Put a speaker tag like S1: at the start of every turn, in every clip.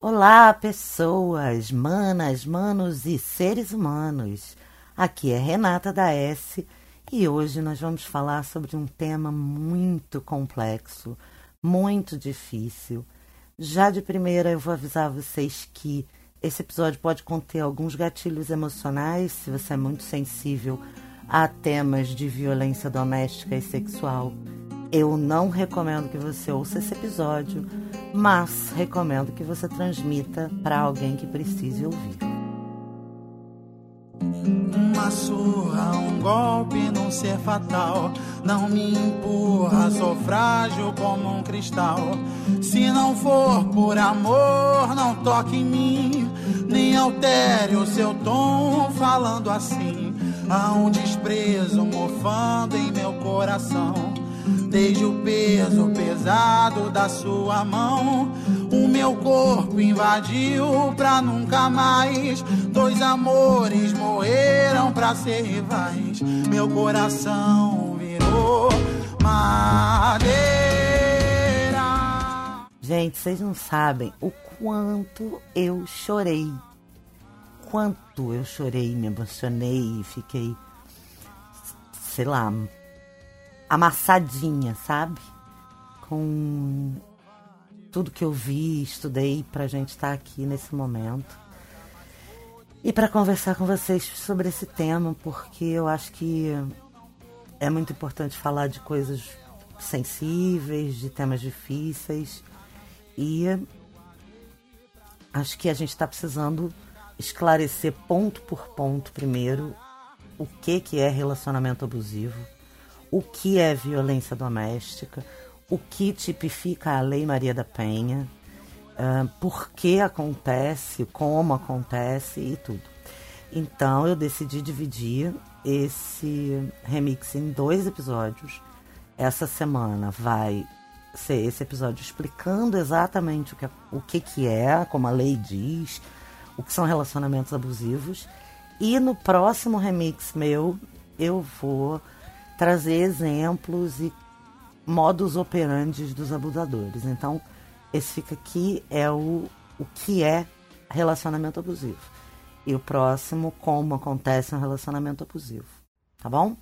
S1: Olá, pessoas, manas, manos e seres humanos. Aqui é Renata da S e hoje nós vamos falar sobre um tema muito complexo, muito difícil. Já de primeira eu vou avisar vocês que esse episódio pode conter alguns gatilhos emocionais, se você é muito sensível a temas de violência doméstica e sexual. Eu não recomendo que você ouça esse episódio, mas recomendo que você transmita para alguém que precise ouvir.
S2: Uma surra, um golpe num ser fatal. Não me empurra, sou frágil como um cristal. Se não for por amor, não toque em mim. Nem altere o seu tom falando assim. Há um desprezo mofando em meu coração. Desde o peso pesado da sua mão, o meu corpo invadiu pra nunca mais. Dois amores morreram pra ser rivais. Meu coração virou madeira.
S1: Gente, vocês não sabem o quanto eu chorei. Quanto eu chorei, me emocionei e fiquei, sei lá, amassadinha, sabe? Com tudo que eu vi, estudei pra gente estar aqui nesse momento. E para conversar com vocês sobre esse tema, porque eu acho que é muito importante falar de coisas sensíveis, de temas difíceis. E acho que a gente está precisando esclarecer ponto por ponto primeiro o que, que é relacionamento abusivo o que é violência doméstica, o que tipifica a Lei Maria da Penha, uh, por que acontece, como acontece e tudo. Então eu decidi dividir esse remix em dois episódios. Essa semana vai ser esse episódio explicando exatamente o que, o que, que é, como a lei diz, o que são relacionamentos abusivos. E no próximo remix meu, eu vou trazer exemplos e modus operandi dos abusadores. Então, esse fica aqui é o, o que é relacionamento abusivo. E o próximo, como acontece um relacionamento abusivo. Tá bom?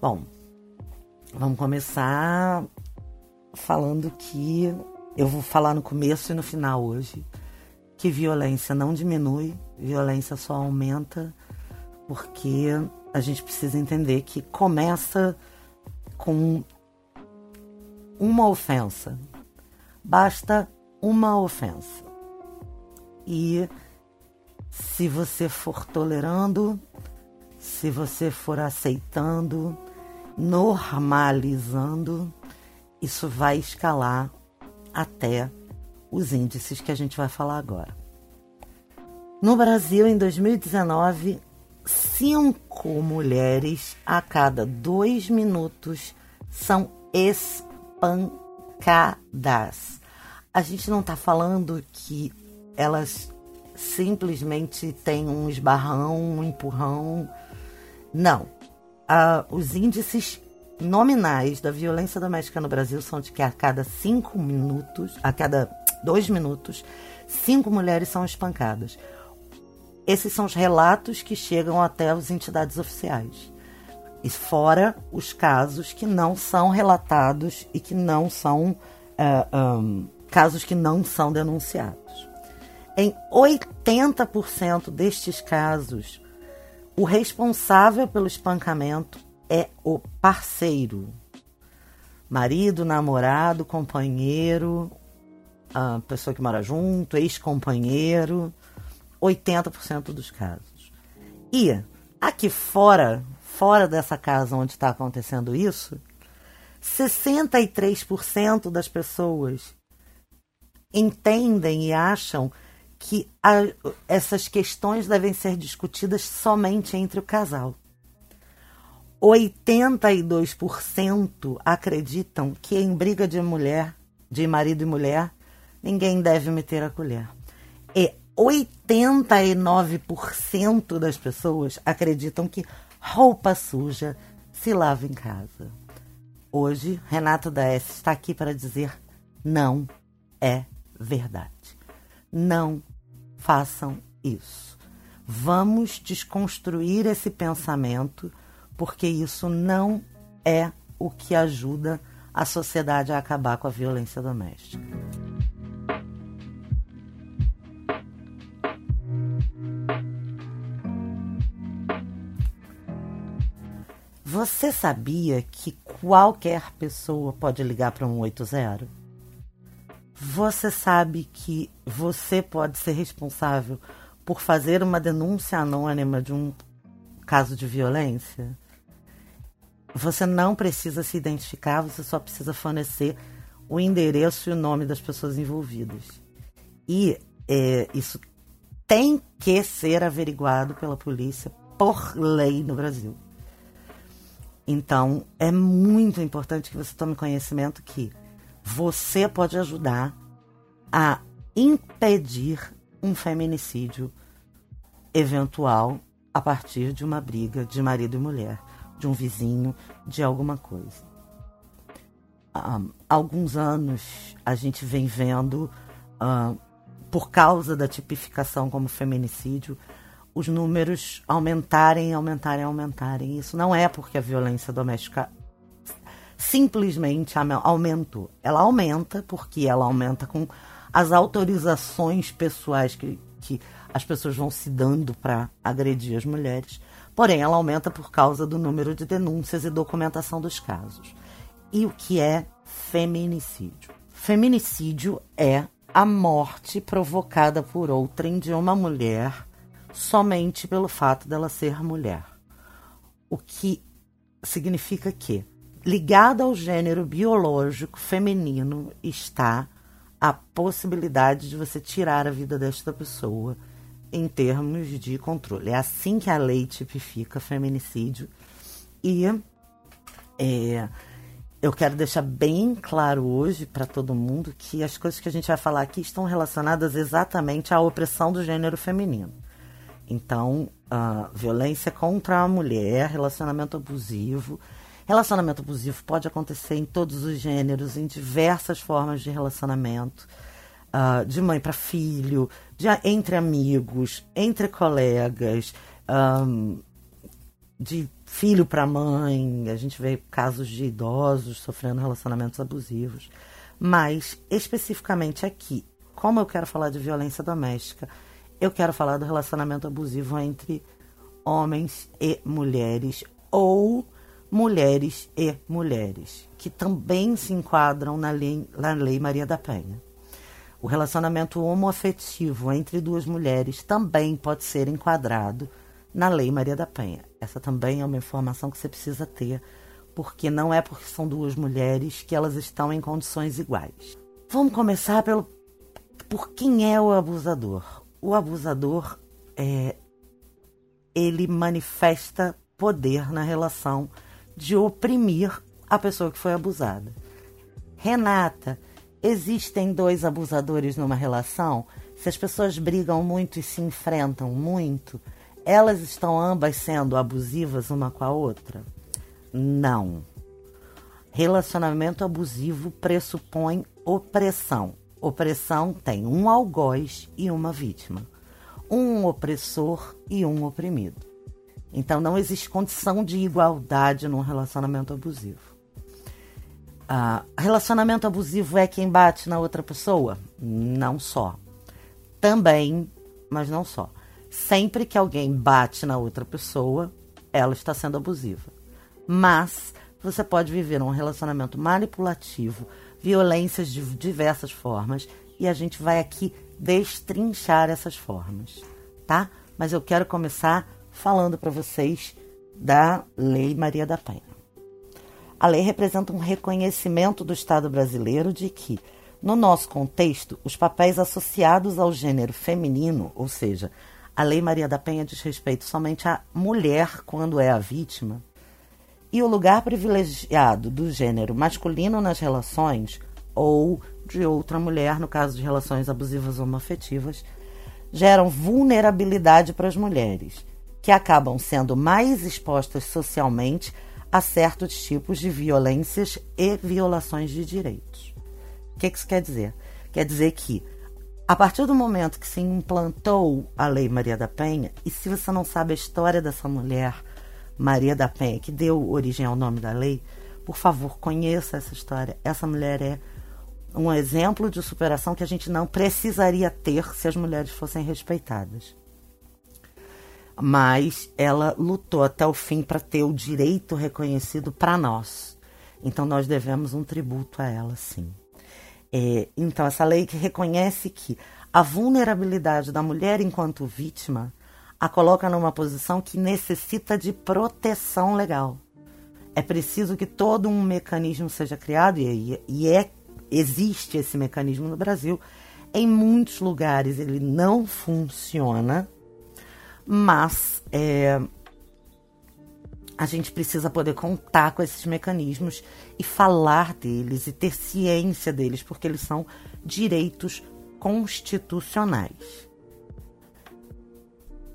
S1: Bom, vamos começar falando que eu vou falar no começo e no final hoje que violência não diminui, violência só aumenta, porque a gente precisa entender que começa com uma ofensa. Basta uma ofensa. E se você for tolerando, se você for aceitando, normalizando, isso vai escalar até os índices que a gente vai falar agora. No Brasil, em 2019, cinco mulheres a cada dois minutos são espancadas. A gente não está falando que elas simplesmente têm um esbarrão, um empurrão. Não os índices nominais da violência doméstica no Brasil são de que a cada cinco minutos, a cada dois minutos, cinco mulheres são espancadas. Esses são os relatos que chegam até as entidades oficiais. E fora os casos que não são relatados e que não são uh, um, casos que não são denunciados. Em 80% destes casos, o responsável pelo espancamento é o parceiro. Marido, namorado, companheiro, a pessoa que mora junto, ex-companheiro, 80% dos casos. E aqui fora, fora dessa casa onde está acontecendo isso, 63% das pessoas entendem e acham que a, essas questões devem ser discutidas somente entre o casal. 82% acreditam que em briga de mulher de marido e mulher, ninguém deve meter a colher. E 89% das pessoas acreditam que roupa suja se lava em casa. Hoje, Renato da S está aqui para dizer não é verdade. Não façam isso. Vamos desconstruir esse pensamento, porque isso não é o que ajuda a sociedade a acabar com a violência doméstica. Você sabia que qualquer pessoa pode ligar para um 80? Você sabe que você pode ser responsável por fazer uma denúncia anônima de um caso de violência? Você não precisa se identificar, você só precisa fornecer o endereço e o nome das pessoas envolvidas. E é, isso tem que ser averiguado pela polícia por lei no Brasil. Então, é muito importante que você tome conhecimento que você pode ajudar a impedir um feminicídio eventual a partir de uma briga de marido e mulher, de um vizinho, de alguma coisa. Há alguns anos a gente vem vendo, uh, por causa da tipificação como feminicídio, os números aumentarem, aumentarem, aumentarem. Isso não é porque a violência doméstica simplesmente aumentou. Ela aumenta porque ela aumenta com as autorizações pessoais que, que as pessoas vão se dando para agredir as mulheres. Porém, ela aumenta por causa do número de denúncias e documentação dos casos. E o que é feminicídio? Feminicídio é a morte provocada por outrem de uma mulher somente pelo fato dela ser mulher. O que significa que, ligada ao gênero biológico feminino, está a possibilidade de você tirar a vida desta pessoa em termos de controle. É assim que a lei tipifica feminicídio. E é, eu quero deixar bem claro hoje para todo mundo que as coisas que a gente vai falar aqui estão relacionadas exatamente à opressão do gênero feminino. Então, violência contra a mulher, relacionamento abusivo. Relacionamento abusivo pode acontecer em todos os gêneros, em diversas formas de relacionamento. Uh, de mãe para filho, de, entre amigos, entre colegas, um, de filho para mãe. A gente vê casos de idosos sofrendo relacionamentos abusivos. Mas, especificamente aqui, como eu quero falar de violência doméstica, eu quero falar do relacionamento abusivo entre homens e mulheres ou mulheres e mulheres, que também se enquadram na lei, na lei Maria da Penha. O relacionamento homoafetivo entre duas mulheres também pode ser enquadrado na Lei Maria da Penha. Essa também é uma informação que você precisa ter, porque não é porque são duas mulheres que elas estão em condições iguais. Vamos começar pelo por quem é o abusador o abusador é, ele manifesta poder na relação de oprimir a pessoa que foi abusada. Renata, existem dois abusadores numa relação? Se as pessoas brigam muito e se enfrentam muito, elas estão ambas sendo abusivas uma com a outra? Não. Relacionamento abusivo pressupõe opressão. Opressão tem um algoz e uma vítima, um opressor e um oprimido. Então não existe condição de igualdade num relacionamento abusivo. Ah, relacionamento abusivo é quem bate na outra pessoa? Não só. Também, mas não só. Sempre que alguém bate na outra pessoa, ela está sendo abusiva. Mas você pode viver um relacionamento manipulativo, violências de diversas formas e a gente vai aqui destrinchar essas formas, tá? Mas eu quero começar falando para vocês da Lei Maria da Penha. A lei representa um reconhecimento do Estado brasileiro de que, no nosso contexto, os papéis associados ao gênero feminino, ou seja, a Lei Maria da Penha diz respeito somente à mulher quando é a vítima, e o lugar privilegiado do gênero masculino nas relações, ou de outra mulher, no caso de relações abusivas homoafetivas, geram vulnerabilidade para as mulheres, que acabam sendo mais expostas socialmente a certos tipos de violências e violações de direitos. O que isso quer dizer? Quer dizer que, a partir do momento que se implantou a Lei Maria da Penha, e se você não sabe a história dessa mulher, Maria da Penha, que deu origem ao nome da lei, por favor, conheça essa história. Essa mulher é um exemplo de superação que a gente não precisaria ter se as mulheres fossem respeitadas. Mas ela lutou até o fim para ter o direito reconhecido para nós. Então nós devemos um tributo a ela, sim. É, então, essa lei que reconhece que a vulnerabilidade da mulher enquanto vítima a coloca numa posição que necessita de proteção legal. É preciso que todo um mecanismo seja criado, e, e é, existe esse mecanismo no Brasil. Em muitos lugares ele não funciona, mas é, a gente precisa poder contar com esses mecanismos e falar deles e ter ciência deles, porque eles são direitos constitucionais.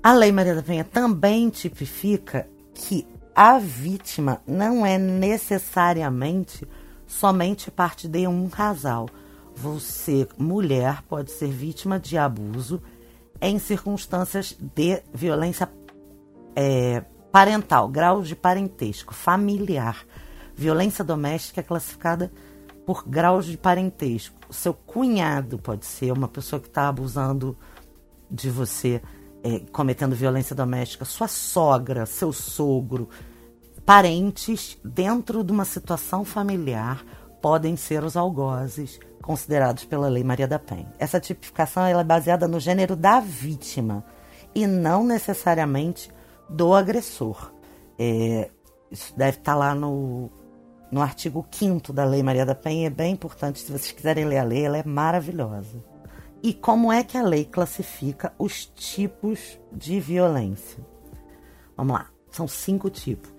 S1: A Lei Maria da Penha também tipifica que a vítima não é necessariamente somente parte de um casal. Você, mulher, pode ser vítima de abuso em circunstâncias de violência é, parental, grau de parentesco, familiar. Violência doméstica é classificada por graus de parentesco. O seu cunhado pode ser uma pessoa que está abusando de você é, cometendo violência doméstica, sua sogra, seu sogro, parentes dentro de uma situação familiar podem ser os algozes considerados pela Lei Maria da Penha. Essa tipificação é baseada no gênero da vítima e não necessariamente do agressor. É, isso deve estar lá no, no artigo 5 da Lei Maria da Penha, é bem importante. Se vocês quiserem ler a lei, ela é maravilhosa. E como é que a lei classifica os tipos de violência? Vamos lá, são cinco tipos: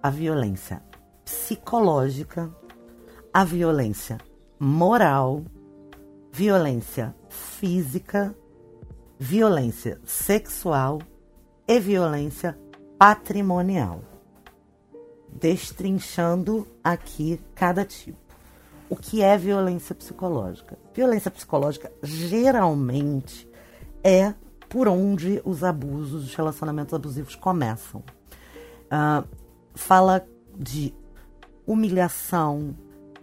S1: a violência psicológica, a violência moral, violência física, violência sexual e violência patrimonial. Destrinchando aqui cada tipo o que é violência psicológica. Violência psicológica geralmente é por onde os abusos, os relacionamentos abusivos começam. Uh, fala de humilhação,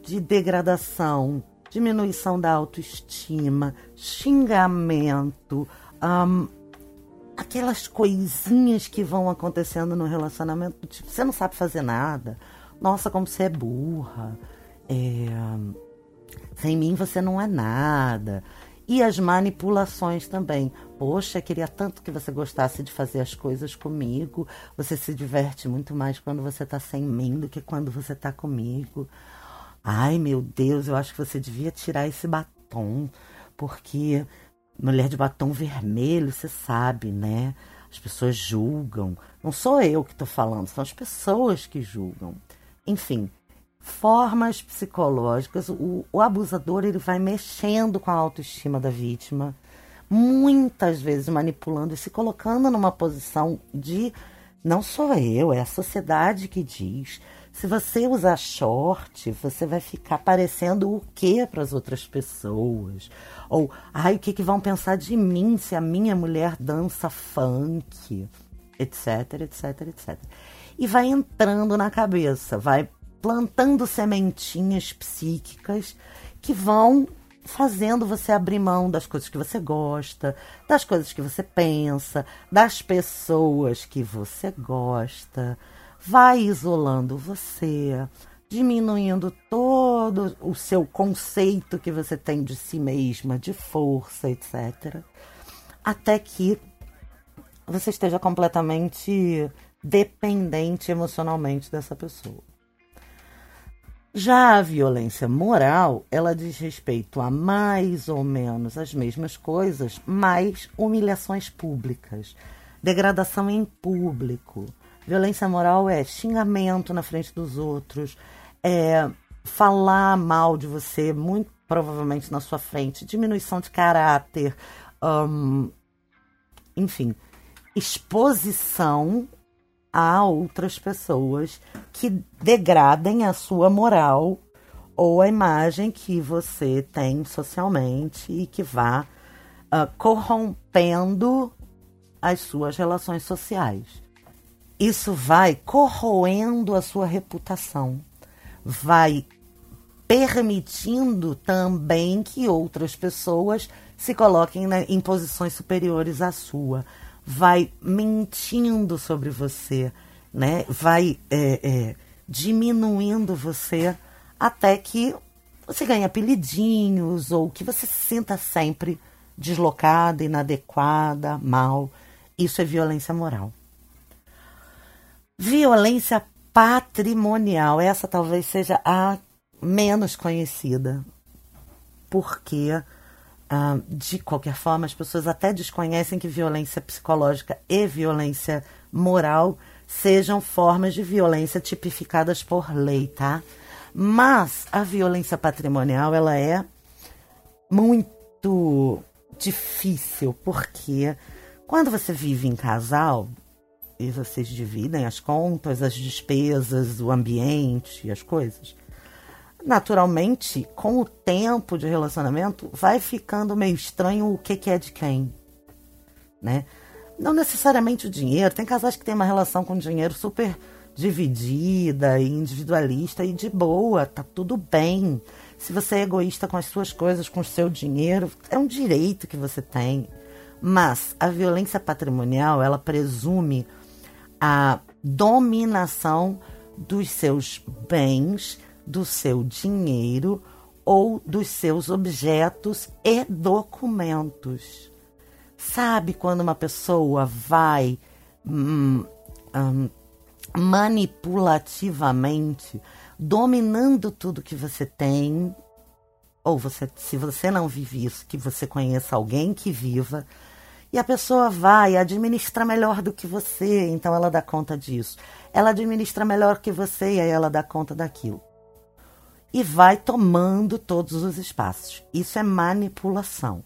S1: de degradação, diminuição da autoestima, xingamento, aquelas coisinhas que vão acontecendo no relacionamento, tipo, você não sabe fazer nada, nossa, como você é burra, é, sem mim você não é nada. E as manipulações também. Poxa, queria tanto que você gostasse de fazer as coisas comigo. Você se diverte muito mais quando você está sem mim do que quando você está comigo. Ai, meu Deus, eu acho que você devia tirar esse batom, porque mulher de batom vermelho, você sabe, né? As pessoas julgam. Não sou eu que estou falando, são as pessoas que julgam. Enfim, formas psicológicas. O, o, abusador ele vai mexendo com a autoestima da vítima, muitas vezes manipulando e se colocando numa posição de não sou eu, é a sociedade que diz. Se você usar short, você vai ficar parecendo o que para as outras pessoas? Ou, ai, o que, que vão pensar de mim se a minha mulher dança funk? Etc, etc, etc. E vai entrando na cabeça, vai plantando sementinhas psíquicas que vão fazendo você abrir mão das coisas que você gosta, das coisas que você pensa, das pessoas que você gosta, vai isolando você, diminuindo todo o seu conceito que você tem de si mesma, de força, etc. Até que você esteja completamente dependente emocionalmente dessa pessoa. Já a violência moral, ela diz respeito a mais ou menos as mesmas coisas, mas humilhações públicas, degradação em público. Violência moral é xingamento na frente dos outros, é falar mal de você, muito provavelmente na sua frente, diminuição de caráter, um, enfim, exposição a outras pessoas que degradem a sua moral ou a imagem que você tem socialmente e que vá uh, corrompendo as suas relações sociais. Isso vai corroendo a sua reputação, vai permitindo também que outras pessoas se coloquem né, em posições superiores à sua, vai mentindo sobre você, né? vai é, é, diminuindo você até que você ganhe apelidinhos ou que você se sinta sempre deslocada, inadequada, mal. Isso é violência moral. Violência patrimonial, essa talvez seja a menos conhecida, porque ah, de qualquer forma as pessoas até desconhecem que violência psicológica e violência moral sejam formas de violência tipificadas por lei, tá? Mas a violência patrimonial ela é muito difícil, porque quando você vive em casal e vocês dividem as contas, as despesas, o ambiente, as coisas, naturalmente, com o tempo de relacionamento, vai ficando meio estranho o que, que é de quem, né? Não necessariamente o dinheiro. Tem casais que têm uma relação com o dinheiro super dividida e individualista e de boa, tá tudo bem. Se você é egoísta com as suas coisas, com o seu dinheiro, é um direito que você tem. Mas a violência patrimonial, ela presume a dominação dos seus bens, do seu dinheiro ou dos seus objetos e documentos. Sabe quando uma pessoa vai hum, hum, manipulativamente dominando tudo que você tem, ou você, se você não vive isso, que você conheça alguém que viva, e a pessoa vai administra melhor do que você, então ela dá conta disso. Ela administra melhor que você e aí ela dá conta daquilo. E vai tomando todos os espaços. Isso é manipulação.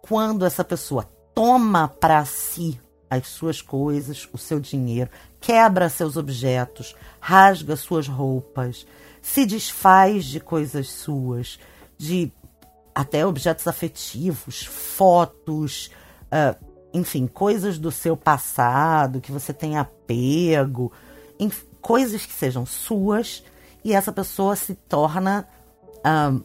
S1: Quando essa pessoa toma para si as suas coisas, o seu dinheiro, quebra seus objetos, rasga suas roupas, se desfaz de coisas suas, de até objetos afetivos, fotos, uh, enfim, coisas do seu passado que você tem apego, enfim, coisas que sejam suas, e essa pessoa se torna uh,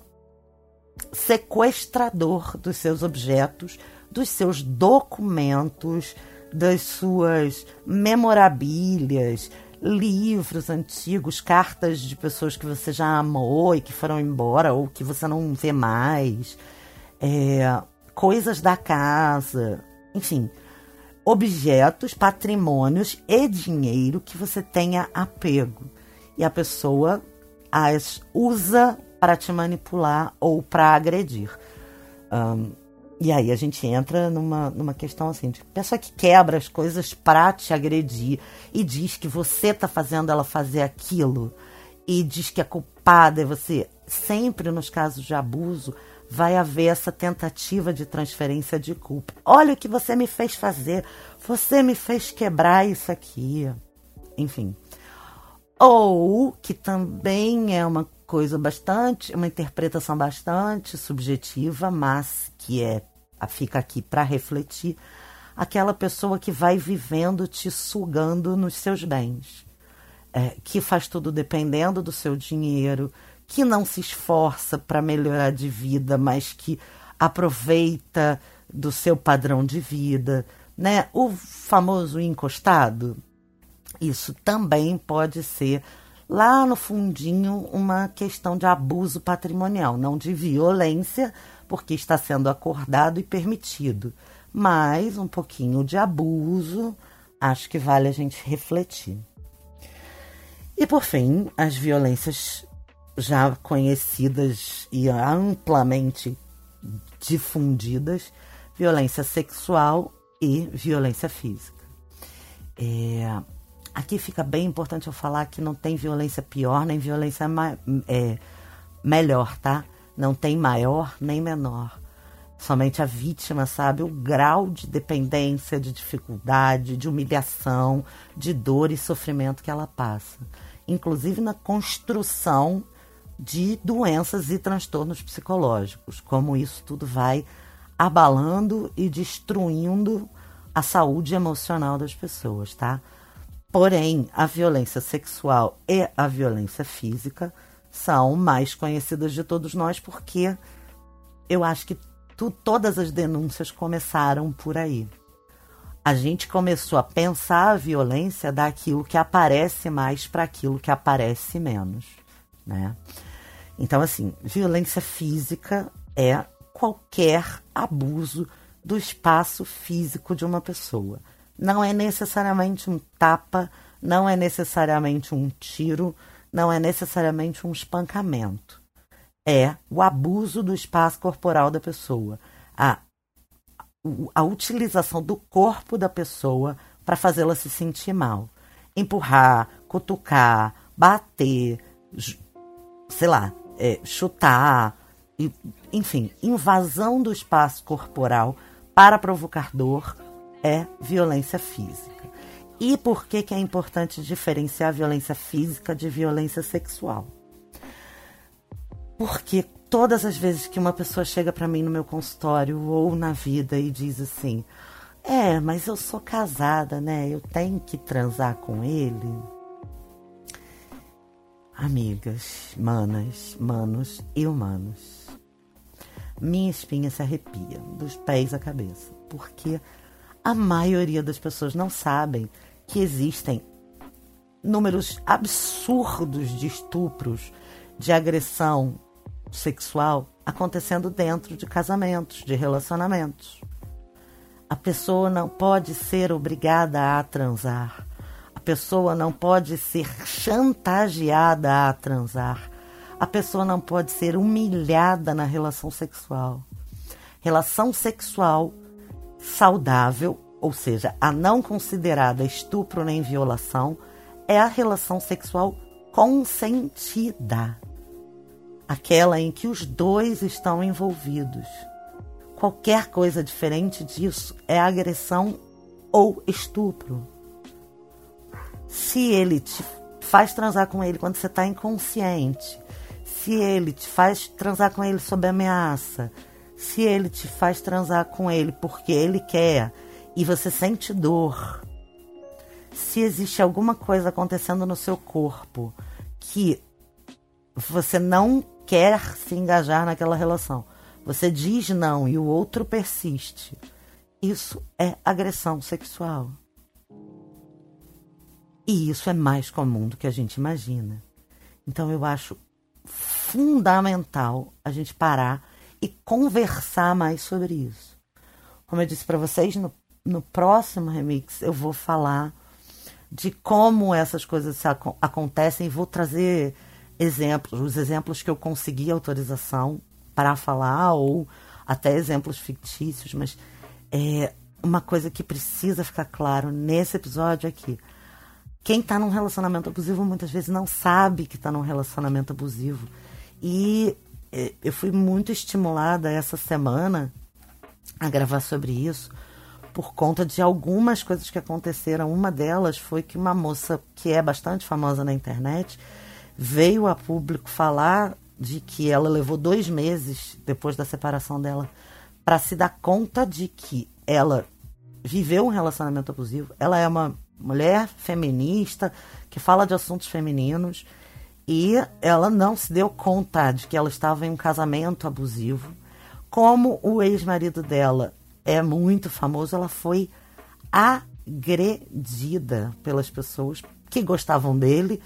S1: sequestrador dos seus objetos, dos seus documentos, das suas memorabilias, livros antigos, cartas de pessoas que você já amou e que foram embora ou que você não vê mais, é, coisas da casa, enfim, objetos, patrimônios e dinheiro que você tenha apego. E a pessoa as usa para te manipular ou para agredir. Um, e aí a gente entra numa, numa questão assim, de pessoa que quebra as coisas para te agredir e diz que você tá fazendo ela fazer aquilo e diz que a culpada é você. Sempre nos casos de abuso vai haver essa tentativa de transferência de culpa. Olha o que você me fez fazer, você me fez quebrar isso aqui. Enfim. Ou que também é uma coisa bastante, uma interpretação bastante subjetiva, mas que é fica aqui para refletir, aquela pessoa que vai vivendo te sugando nos seus bens, é, que faz tudo dependendo do seu dinheiro, que não se esforça para melhorar de vida, mas que aproveita do seu padrão de vida, né? O famoso encostado. Isso também pode ser lá no fundinho uma questão de abuso patrimonial, não de violência, porque está sendo acordado e permitido, mas um pouquinho de abuso, acho que vale a gente refletir. E por fim, as violências já conhecidas e amplamente difundidas, violência sexual e violência física. É, Aqui fica bem importante eu falar que não tem violência pior nem violência é, melhor, tá? Não tem maior nem menor. Somente a vítima sabe o grau de dependência, de dificuldade, de humilhação, de dor e sofrimento que ela passa, inclusive na construção de doenças e transtornos psicológicos, como isso tudo vai abalando e destruindo a saúde emocional das pessoas, tá? Porém, a violência sexual e a violência física são mais conhecidas de todos nós porque eu acho que tu, todas as denúncias começaram por aí. A gente começou a pensar a violência daquilo que aparece mais para aquilo que aparece menos, né? Então, assim, violência física é qualquer abuso do espaço físico de uma pessoa. Não é necessariamente um tapa, não é necessariamente um tiro, não é necessariamente um espancamento. É o abuso do espaço corporal da pessoa, a, a utilização do corpo da pessoa para fazê-la se sentir mal. Empurrar, cutucar, bater, sei lá, é, chutar, enfim, invasão do espaço corporal para provocar dor é violência física. E por que, que é importante diferenciar violência física de violência sexual? Porque todas as vezes que uma pessoa chega para mim no meu consultório ou na vida e diz assim: É, mas eu sou casada, né? Eu tenho que transar com ele. Amigas, manas, manos e humanos, minha espinha se arrepia dos pés à cabeça, porque a maioria das pessoas não sabem que existem números absurdos de estupros, de agressão sexual acontecendo dentro de casamentos, de relacionamentos. A pessoa não pode ser obrigada a transar. Pessoa não pode ser chantageada a transar. A pessoa não pode ser humilhada na relação sexual. Relação sexual saudável, ou seja, a não considerada estupro nem violação, é a relação sexual consentida, aquela em que os dois estão envolvidos. Qualquer coisa diferente disso é agressão ou estupro. Se ele te faz transar com ele quando você está inconsciente, se ele te faz transar com ele sob ameaça, se ele te faz transar com ele porque ele quer e você sente dor, se existe alguma coisa acontecendo no seu corpo que você não quer se engajar naquela relação, você diz não e o outro persiste, isso é agressão sexual. E isso é mais comum do que a gente imagina. Então eu acho fundamental a gente parar e conversar mais sobre isso. Como eu disse para vocês, no, no próximo remix eu vou falar de como essas coisas ac acontecem e vou trazer exemplos, os exemplos que eu consegui autorização para falar ou até exemplos fictícios, mas é uma coisa que precisa ficar claro nesse episódio aqui. Quem está num relacionamento abusivo muitas vezes não sabe que está num relacionamento abusivo. E é, eu fui muito estimulada essa semana a gravar sobre isso por conta de algumas coisas que aconteceram. Uma delas foi que uma moça que é bastante famosa na internet veio a público falar de que ela levou dois meses depois da separação dela para se dar conta de que ela viveu um relacionamento abusivo. Ela é uma mulher feminista que fala de assuntos femininos e ela não se deu conta de que ela estava em um casamento abusivo. Como o ex-marido dela é muito famoso, ela foi agredida pelas pessoas que gostavam dele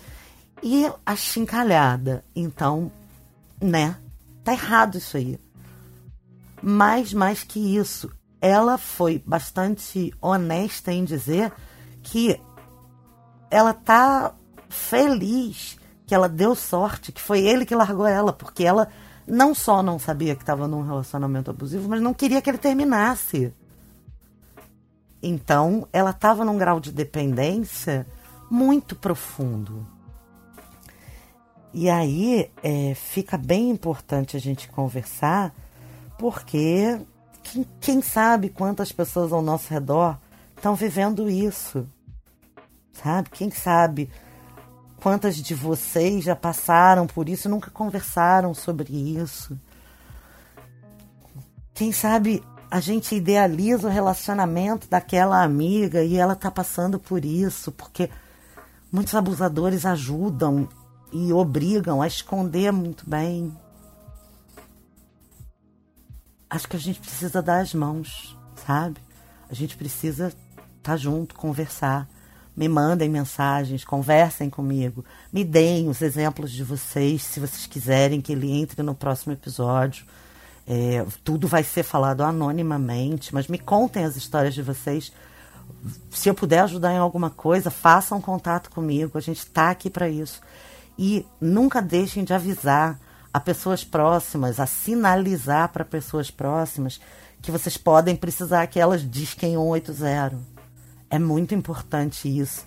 S1: e achincalhada. Então, né? Tá errado isso aí. Mas mais que isso, ela foi bastante honesta em dizer que ela tá feliz que ela deu sorte, que foi ele que largou ela, porque ela não só não sabia que estava num relacionamento abusivo, mas não queria que ele terminasse. Então, ela estava num grau de dependência muito profundo. E aí é, fica bem importante a gente conversar, porque quem, quem sabe quantas pessoas ao nosso redor estão vivendo isso, sabe? Quem sabe quantas de vocês já passaram por isso, nunca conversaram sobre isso. Quem sabe a gente idealiza o relacionamento daquela amiga e ela tá passando por isso, porque muitos abusadores ajudam e obrigam a esconder muito bem. Acho que a gente precisa dar as mãos, sabe? A gente precisa tá junto, conversar. Me mandem mensagens, conversem comigo, me deem os exemplos de vocês, se vocês quiserem que ele entre no próximo episódio. É, tudo vai ser falado anonimamente, mas me contem as histórias de vocês. Se eu puder ajudar em alguma coisa, façam contato comigo. A gente está aqui para isso. E nunca deixem de avisar a pessoas próximas, a sinalizar para pessoas próximas que vocês podem precisar que elas disquem 180. É muito importante isso.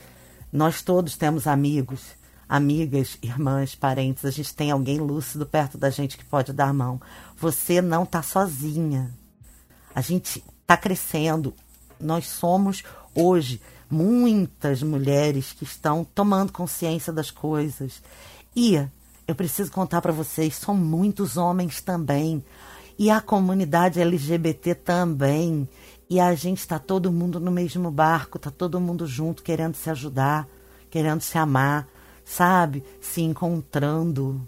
S1: Nós todos temos amigos, amigas, irmãs, parentes. A gente tem alguém lúcido perto da gente que pode dar mão. Você não está sozinha. A gente está crescendo. Nós somos hoje muitas mulheres que estão tomando consciência das coisas. E eu preciso contar para vocês, são muitos homens também. E a comunidade LGBT também. E a gente está todo mundo no mesmo barco, está todo mundo junto, querendo se ajudar, querendo se amar, sabe? Se encontrando.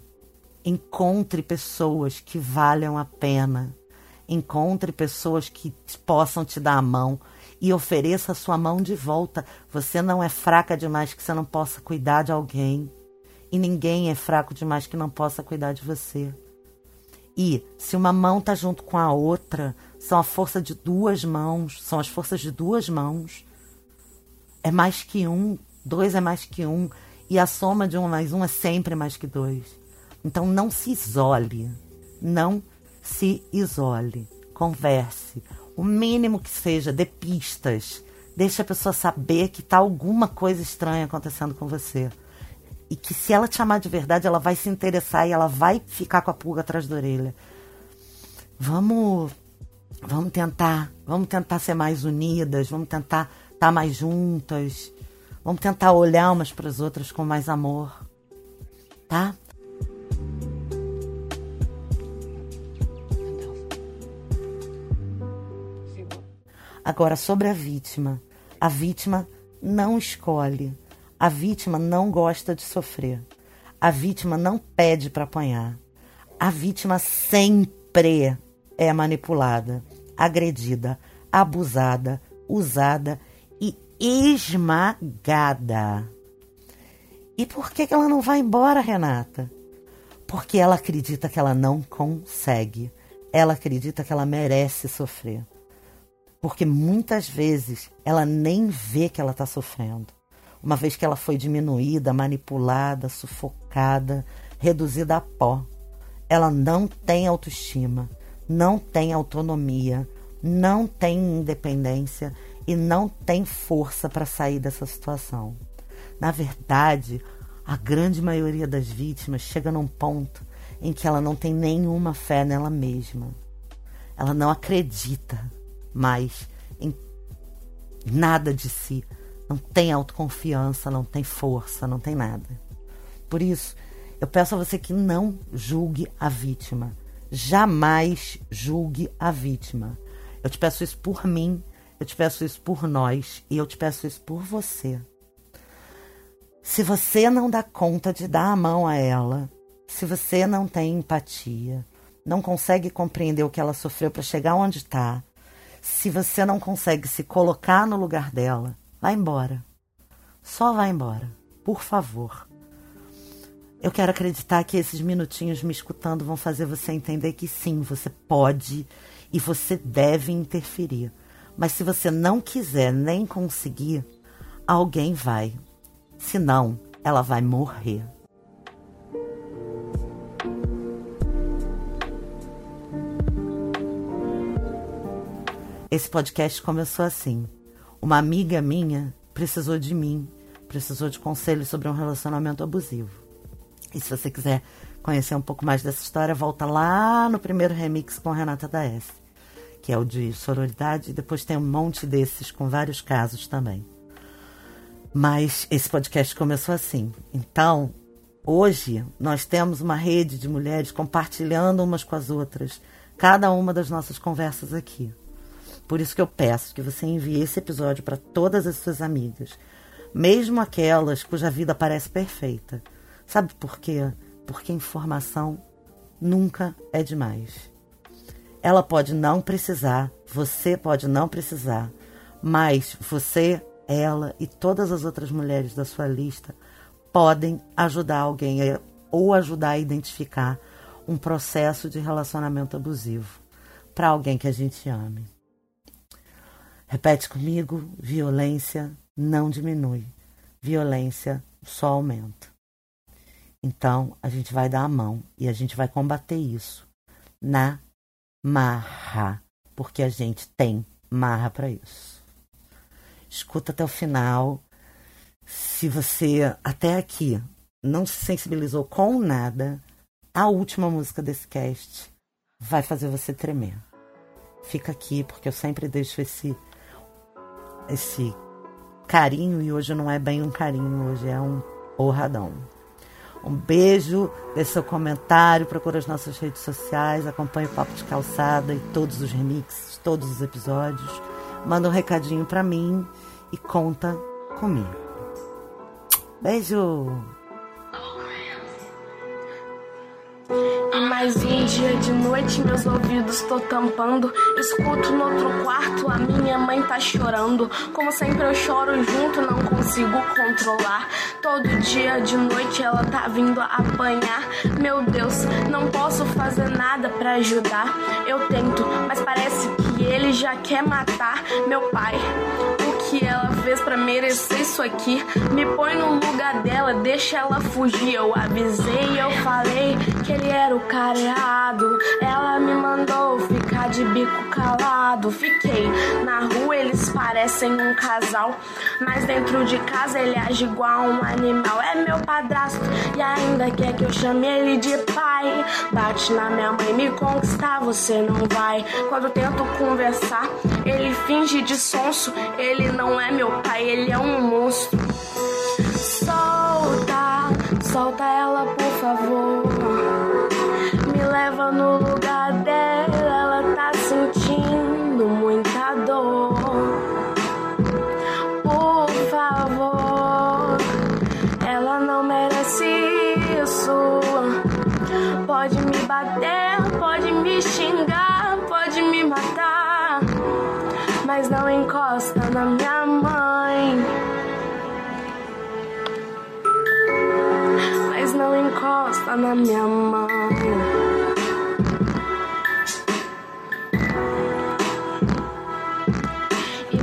S1: Encontre pessoas que valham a pena. Encontre pessoas que possam te dar a mão e ofereça a sua mão de volta. Você não é fraca demais que você não possa cuidar de alguém. E ninguém é fraco demais que não possa cuidar de você. E se uma mão está junto com a outra, são a força de duas mãos, são as forças de duas mãos. É mais que um, dois é mais que um, e a soma de um mais um é sempre mais que dois. Então não se isole, não se isole, converse, o mínimo que seja, dê pistas, deixe a pessoa saber que está alguma coisa estranha acontecendo com você e que se ela te amar de verdade, ela vai se interessar e ela vai ficar com a pulga atrás da orelha. Vamos, vamos tentar, vamos tentar ser mais unidas, vamos tentar estar mais juntas, vamos tentar olhar umas para as outras com mais amor, tá? Agora, sobre a vítima. A vítima não escolhe a vítima não gosta de sofrer. A vítima não pede para apanhar. A vítima sempre é manipulada, agredida, abusada, usada e esmagada. E por que ela não vai embora, Renata? Porque ela acredita que ela não consegue. Ela acredita que ela merece sofrer. Porque muitas vezes ela nem vê que ela está sofrendo uma vez que ela foi diminuída, manipulada, sufocada, reduzida a pó. Ela não tem autoestima, não tem autonomia, não tem independência e não tem força para sair dessa situação. Na verdade, a grande maioria das vítimas chega num ponto em que ela não tem nenhuma fé nela mesma. Ela não acredita mais em nada de si, não tem autoconfiança, não tem força, não tem nada. Por isso, eu peço a você que não julgue a vítima. Jamais julgue a vítima. Eu te peço isso por mim, eu te peço isso por nós e eu te peço isso por você. Se você não dá conta de dar a mão a ela, se você não tem empatia, não consegue compreender o que ela sofreu para chegar onde está, se você não consegue se colocar no lugar dela, Vá embora. Só vá embora. Por favor. Eu quero acreditar que esses minutinhos me escutando vão fazer você entender que sim, você pode e você deve interferir. Mas se você não quiser nem conseguir, alguém vai. Senão, ela vai morrer. Esse podcast começou assim. Uma amiga minha precisou de mim, precisou de conselho sobre um relacionamento abusivo. E se você quiser conhecer um pouco mais dessa história, volta lá no primeiro remix com Renata da S, que é o de sororidade, e depois tem um monte desses com vários casos também. Mas esse podcast começou assim. Então, hoje nós temos uma rede de mulheres compartilhando umas com as outras cada uma das nossas conversas aqui. Por isso que eu peço que você envie esse episódio para todas as suas amigas, mesmo aquelas cuja vida parece perfeita. Sabe por quê? Porque informação nunca é demais. Ela pode não precisar, você pode não precisar, mas você ela e todas as outras mulheres da sua lista podem ajudar alguém ou ajudar a identificar um processo de relacionamento abusivo para alguém que a gente ame. Repete comigo: violência não diminui, violência só aumenta. Então a gente vai dar a mão e a gente vai combater isso na marra, porque a gente tem marra para isso escuta até o final. Se você até aqui não se sensibilizou com nada, a última música desse cast vai fazer você tremer. Fica aqui porque eu sempre deixo esse esse carinho e hoje não é bem um carinho, hoje é um porradão. Um beijo, deixe seu comentário, procura as nossas redes sociais, acompanhe o Papo de Calçada e todos os remixes, todos os episódios. Manda um recadinho para mim e conta comigo. Beijo!
S3: Mais um dia de noite, meus ouvidos tô tampando. Escuto no outro quarto, a minha mãe tá chorando. Como sempre eu choro junto, não consigo controlar. Todo dia de noite ela tá vindo apanhar. Meu Deus, não posso fazer nada para ajudar. Eu tento, mas parece que ele já quer matar meu pai que ela fez para merecer isso aqui. Me põe no lugar dela, deixa ela fugir. Eu avisei, eu falei que ele era o cara errado. Ela me mandou ficar de bico calado. Fiquei na rua, eles parecem um casal. Mas dentro de casa ele age igual um animal. É meu padrasto e ainda quer que eu chame ele de pai. Bate na minha mãe, me conquistar, você não vai. Quando tento conversar, ele finge de sonso. Ele não é meu pai, ele é um monstro. Solta, solta ela, por favor. Minha mãe.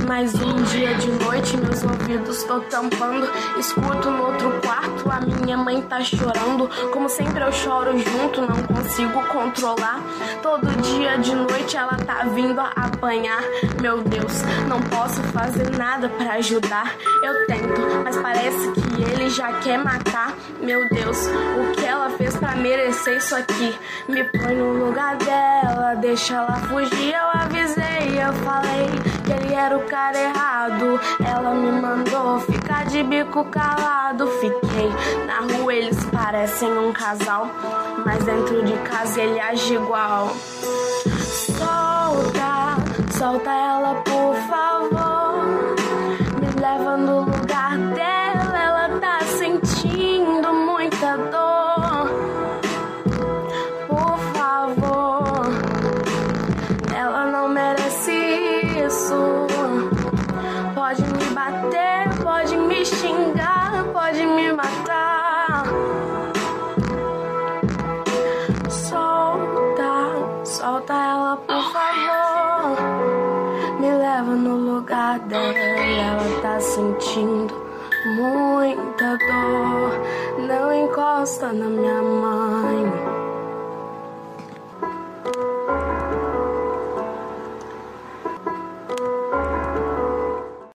S3: mais um dia de noite, meus ouvidos tô tampando. Escuto no outro quarto, a minha mãe tá chorando. Como sempre eu choro junto, não consigo controlar. Todo dia de noite ela tá vindo apanhar. Meu Deus, não posso fazer nada para ajudar. Eu tento, mas parece que ele já quer matar. Meu Deus, o que ela fez para merecer isso aqui? Me põe no lugar dela, deixa ela fugir. Eu avisei, eu falei que ele era o cara errado. Ela me mandou ficar de bico calado. Fiquei na rua, eles parecem um casal. Mas dentro de casa ele age igual. Solta, solta ela, por favor. Muita dor. Não encosta na minha mãe.